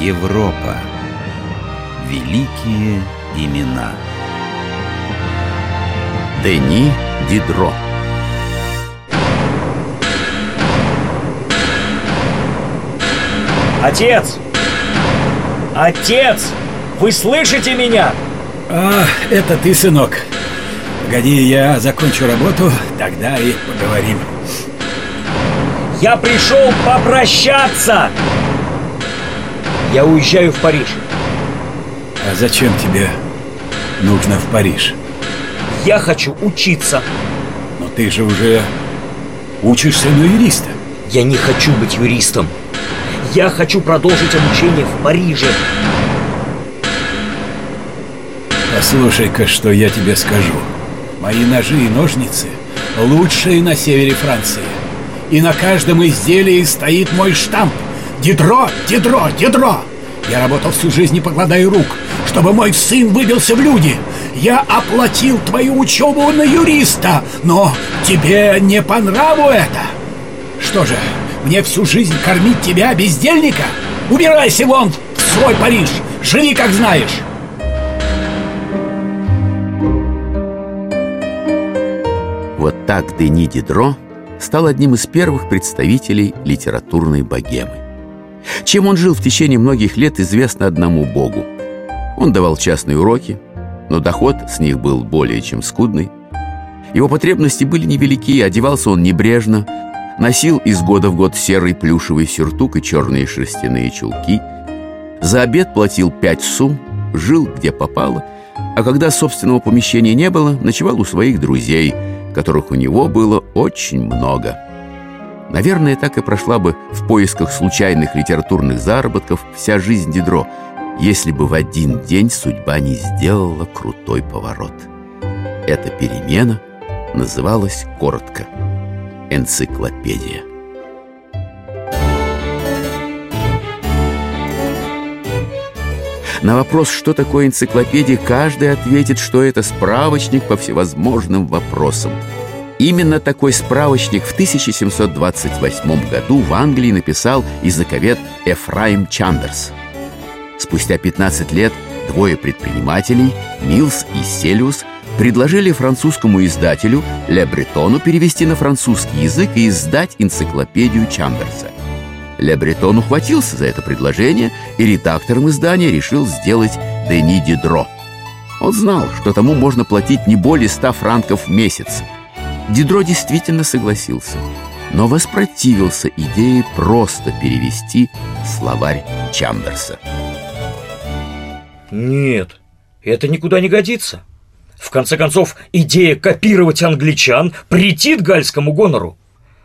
Европа. Великие имена. Дени Дидро Отец! Отец! Вы слышите меня? А, это ты, сынок Погоди, я закончу работу, тогда и поговорим Я пришел попрощаться! Я уезжаю в Париж. А зачем тебе нужно в Париж? Я хочу учиться. Но ты же уже учишься на юриста. Я не хочу быть юристом. Я хочу продолжить обучение в Париже. Послушай-ка, что я тебе скажу. Мои ножи и ножницы лучшие на севере Франции. И на каждом изделии стоит мой штамп Дидро, Дидро, Дидро Я работал всю жизнь, не покладая рук Чтобы мой сын выбился в люди Я оплатил твою учебу на юриста Но тебе не по нраву это Что же, мне всю жизнь кормить тебя, бездельника? Убирайся вон в свой Париж Живи, как знаешь Вот так Дени Дидро стал одним из первых представителей литературной богемы. Чем он жил в течение многих лет, известно одному богу. Он давал частные уроки, но доход с них был более чем скудный. Его потребности были невелики, одевался он небрежно, носил из года в год серый плюшевый сюртук и черные шерстяные чулки. За обед платил пять сум, жил где попало, а когда собственного помещения не было, ночевал у своих друзей – которых у него было очень много. Наверное, так и прошла бы в поисках случайных литературных заработков вся жизнь Дидро, если бы в один день судьба не сделала крутой поворот. Эта перемена называлась коротко «Энциклопедия». На вопрос, что такое энциклопедия, каждый ответит, что это справочник по всевозможным вопросам. Именно такой справочник в 1728 году в Англии написал языковед Эфраим Чамберс. Спустя 15 лет двое предпринимателей, Милс и Селиус, предложили французскому издателю Ле Бретону перевести на французский язык и издать энциклопедию Чамберса. Ле Бретон ухватился за это предложение, и редактором издания решил сделать Дени Дидро. Он знал, что тому можно платить не более ста франков в месяц. Дидро действительно согласился, но воспротивился идее просто перевести словарь Чамберса. Нет, это никуда не годится В конце концов, идея копировать англичан претит гальскому гонору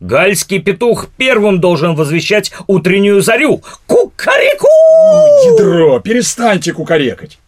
Гальский петух первым должен возвещать утреннюю зарю. Кукареку! Ядро, перестаньте кукарекать.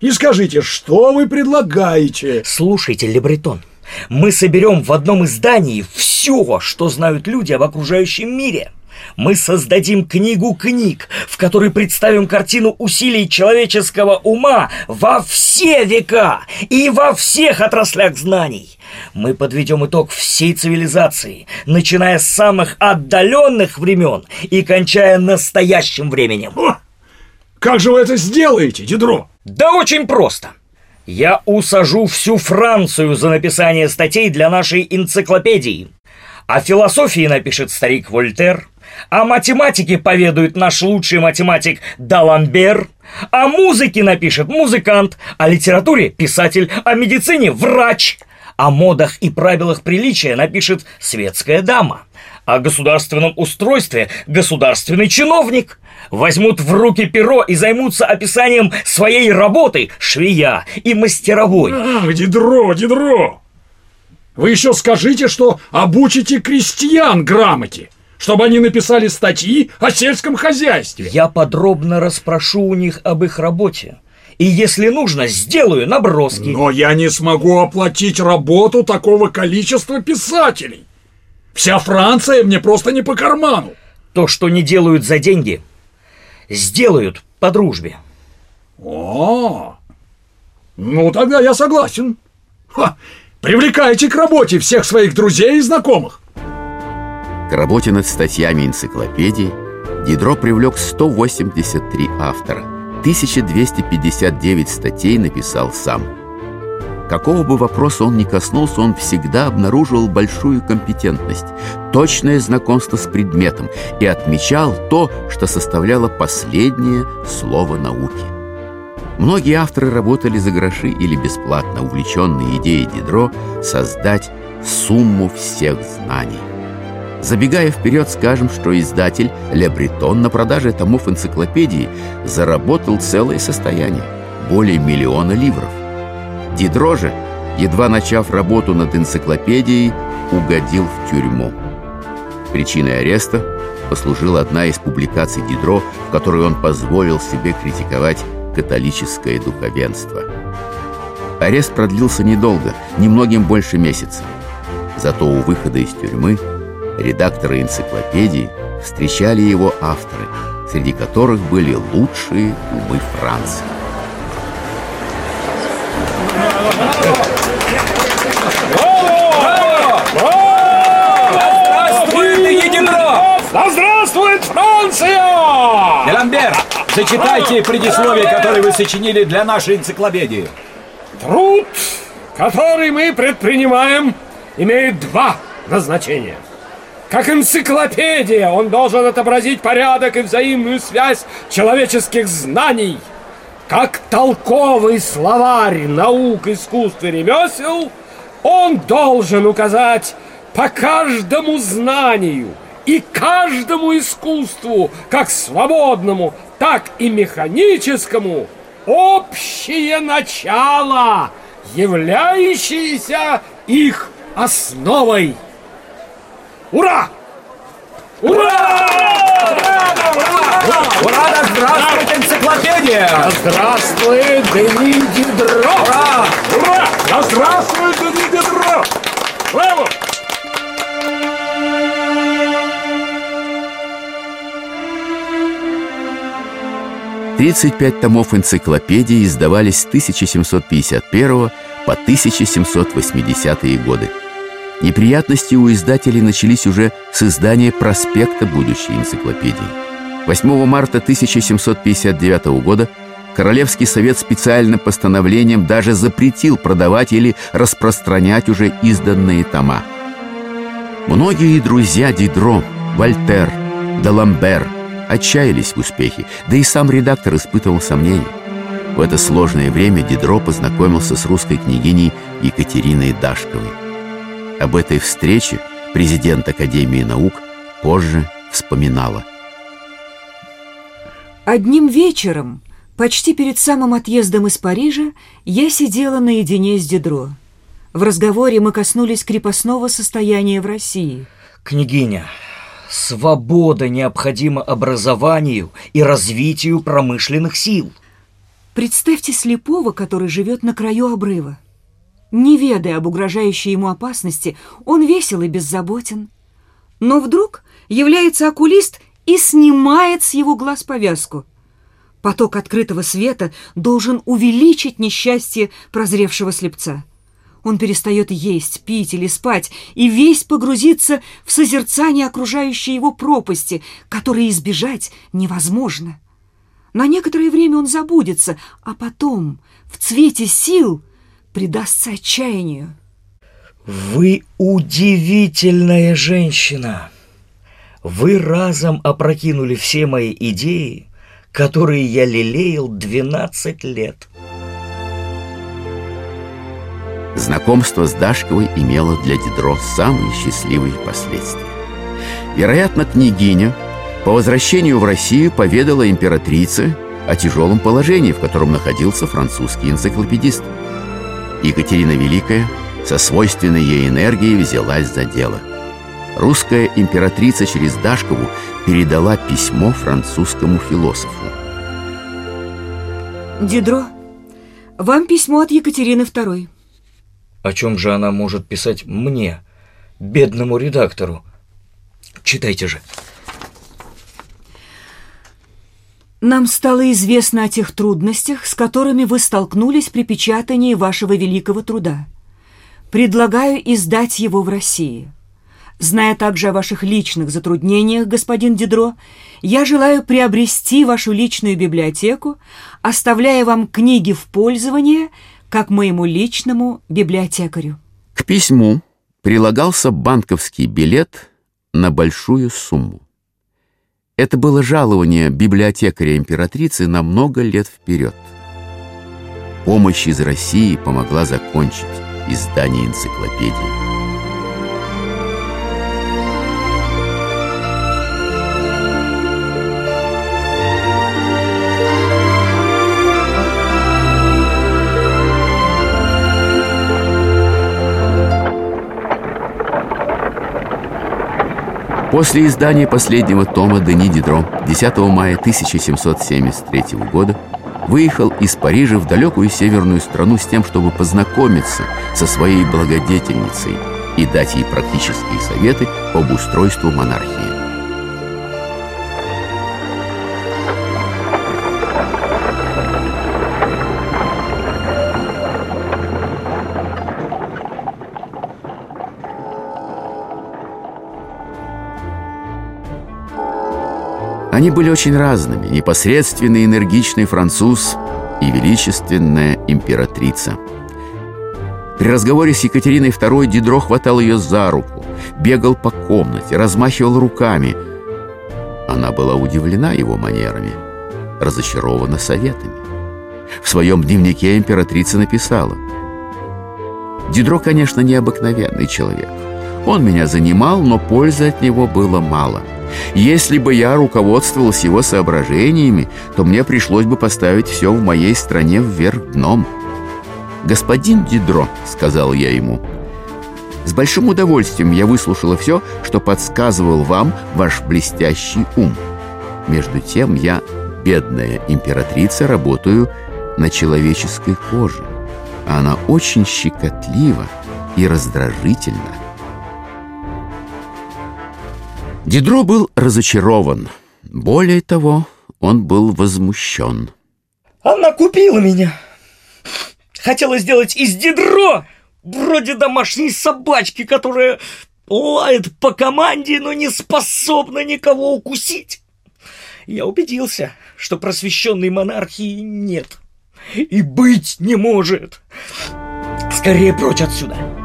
И скажите, что вы предлагаете? Слушайте, Лебретон, мы соберем в одном издании все, что знают люди об окружающем мире. Мы создадим книгу книг, в которой представим картину усилий человеческого ума во все века и во всех отраслях знаний. Мы подведем итог всей цивилизации, начиная с самых отдаленных времен и кончая настоящим временем. О, как же вы это сделаете, Дидро? Да очень просто. Я усажу всю Францию за написание статей для нашей энциклопедии. О философии напишет старик Вольтер, о математике поведает наш лучший математик Даламбер, о музыке напишет музыкант, о литературе писатель, о медицине врач, о модах и правилах приличия напишет светская дама, о государственном устройстве государственный чиновник. Возьмут в руки перо и займутся описанием своей работы швея и мастеровой. Ах, Дидро, Дидро! Вы еще скажите, что обучите крестьян грамоте, чтобы они написали статьи о сельском хозяйстве. Я подробно расспрошу у них об их работе. И если нужно, сделаю наброски. Но я не смогу оплатить работу такого количества писателей. Вся Франция мне просто не по карману. То, что не делают за деньги, сделают по дружбе. О, ну тогда я согласен. Ха, привлекайте к работе всех своих друзей и знакомых. К работе над статьями энциклопедии Дидро привлек 183 автора. 1259 статей написал сам. Какого бы вопроса он ни коснулся, он всегда обнаруживал большую компетентность, точное знакомство с предметом и отмечал то, что составляло последнее слово науки. Многие авторы работали за гроши или бесплатно, увлеченные идеей Дидро создать сумму всех знаний. Забегая вперед, скажем, что издатель Ле Бретон на продаже томов энциклопедии заработал целое состояние – более миллиона ливров. Дидро же, едва начав работу над энциклопедией, угодил в тюрьму. Причиной ареста послужила одна из публикаций Дидро, в которой он позволил себе критиковать католическое духовенство. Арест продлился недолго, немногим больше месяца. Зато у выхода из тюрьмы – редакторы энциклопедии встречали его авторы, среди которых были лучшие умы Франции. Зачитайте предисловие, которое вы сочинили для нашей энциклопедии. Труд, который мы предпринимаем, имеет два назначения – как энциклопедия он должен отобразить порядок и взаимную связь человеческих знаний. Как толковый словарь наук, искусств и ремесел, он должен указать по каждому знанию и каждому искусству, как свободному, так и механическому, общее начало, являющееся их основой. Ура! Ура! Ура, да здравствует энциклопедия! Да здравствует Дени Дидро! Ура! Ура! Да здравствует 35 томов энциклопедии издавались с 1751 по 1780 годы. Неприятности у издателей начались уже с издания проспекта будущей энциклопедии. 8 марта 1759 года Королевский совет специальным постановлением даже запретил продавать или распространять уже изданные тома. Многие друзья Дидро, Вольтер, Даламбер – отчаялись в успехе, да и сам редактор испытывал сомнения. В это сложное время Дидро познакомился с русской княгиней Екатериной Дашковой. Об этой встрече президент Академии наук позже вспоминала. Одним вечером, почти перед самым отъездом из Парижа, я сидела наедине с Дидро. В разговоре мы коснулись крепостного состояния в России. Княгиня, свобода необходима образованию и развитию промышленных сил. Представьте слепого, который живет на краю обрыва. Не ведая об угрожающей ему опасности, он весел и беззаботен. Но вдруг является окулист и снимает с его глаз повязку. Поток открытого света должен увеличить несчастье прозревшего слепца. Он перестает есть, пить или спать и весь погрузится в созерцание окружающей его пропасти, которой избежать невозможно. На некоторое время он забудется, а потом, в цвете сил, предастся отчаянию. Вы удивительная женщина. Вы разом опрокинули все мои идеи, которые я лелеял 12 лет. Знакомство с Дашковой имело для Дидро самые счастливые последствия. Вероятно, княгиня по возвращению в Россию поведала императрице о тяжелом положении, в котором находился французский энциклопедист – Екатерина Великая со свойственной ей энергией взялась за дело. Русская императрица через Дашкову передала письмо французскому философу. Дидро, вам письмо от Екатерины II. О чем же она может писать мне, бедному редактору? Читайте же. Нам стало известно о тех трудностях, с которыми вы столкнулись при печатании вашего великого труда. Предлагаю издать его в России. Зная также о ваших личных затруднениях, господин Дидро, я желаю приобрести вашу личную библиотеку, оставляя вам книги в пользование, как моему личному библиотекарю. К письму прилагался банковский билет на большую сумму. Это было жалование библиотекаря императрицы на много лет вперед. Помощь из России помогла закончить издание энциклопедии. После издания последнего тома Дени Дидро 10 мая 1773 года выехал из Парижа в далекую северную страну с тем, чтобы познакомиться со своей благодетельницей и дать ей практические советы об устройству монархии. Они были очень разными. Непосредственный энергичный француз и величественная императрица. При разговоре с Екатериной II Дидро хватал ее за руку, бегал по комнате, размахивал руками. Она была удивлена его манерами, разочарована советами. В своем дневнике императрица написала «Дидро, конечно, необыкновенный человек. Он меня занимал, но пользы от него было мало». Если бы я руководствовался его соображениями, то мне пришлось бы поставить все в моей стране вверх дном. «Господин Дидро», — сказал я ему, — «с большим удовольствием я выслушала все, что подсказывал вам ваш блестящий ум. Между тем я, бедная императрица, работаю на человеческой коже. Она очень щекотлива и раздражительна. Дидро был разочарован. Более того, он был возмущен. Она купила меня. Хотела сделать из Дидро вроде домашней собачки, которая лает по команде, но не способна никого укусить. Я убедился, что просвещенной монархии нет и быть не может. Скорее прочь отсюда.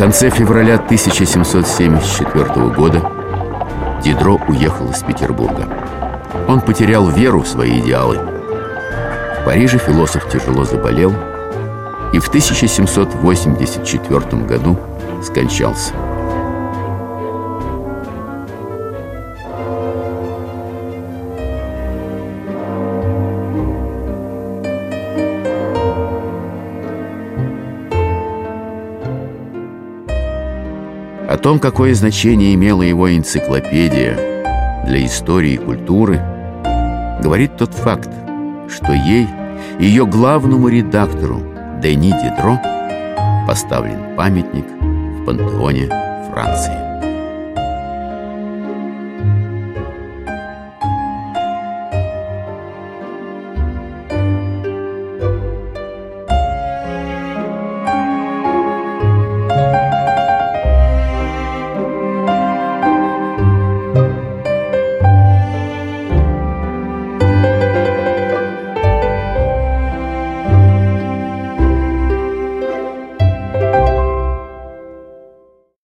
Конце февраля 1774 года Дидро уехал из Петербурга. Он потерял веру в свои идеалы. В Париже философ тяжело заболел и в 1784 году скончался. Том, какое значение имела его энциклопедия для истории и культуры, говорит тот факт, что ей, ее главному редактору Дени Дидро, поставлен памятник в пантеоне Франции.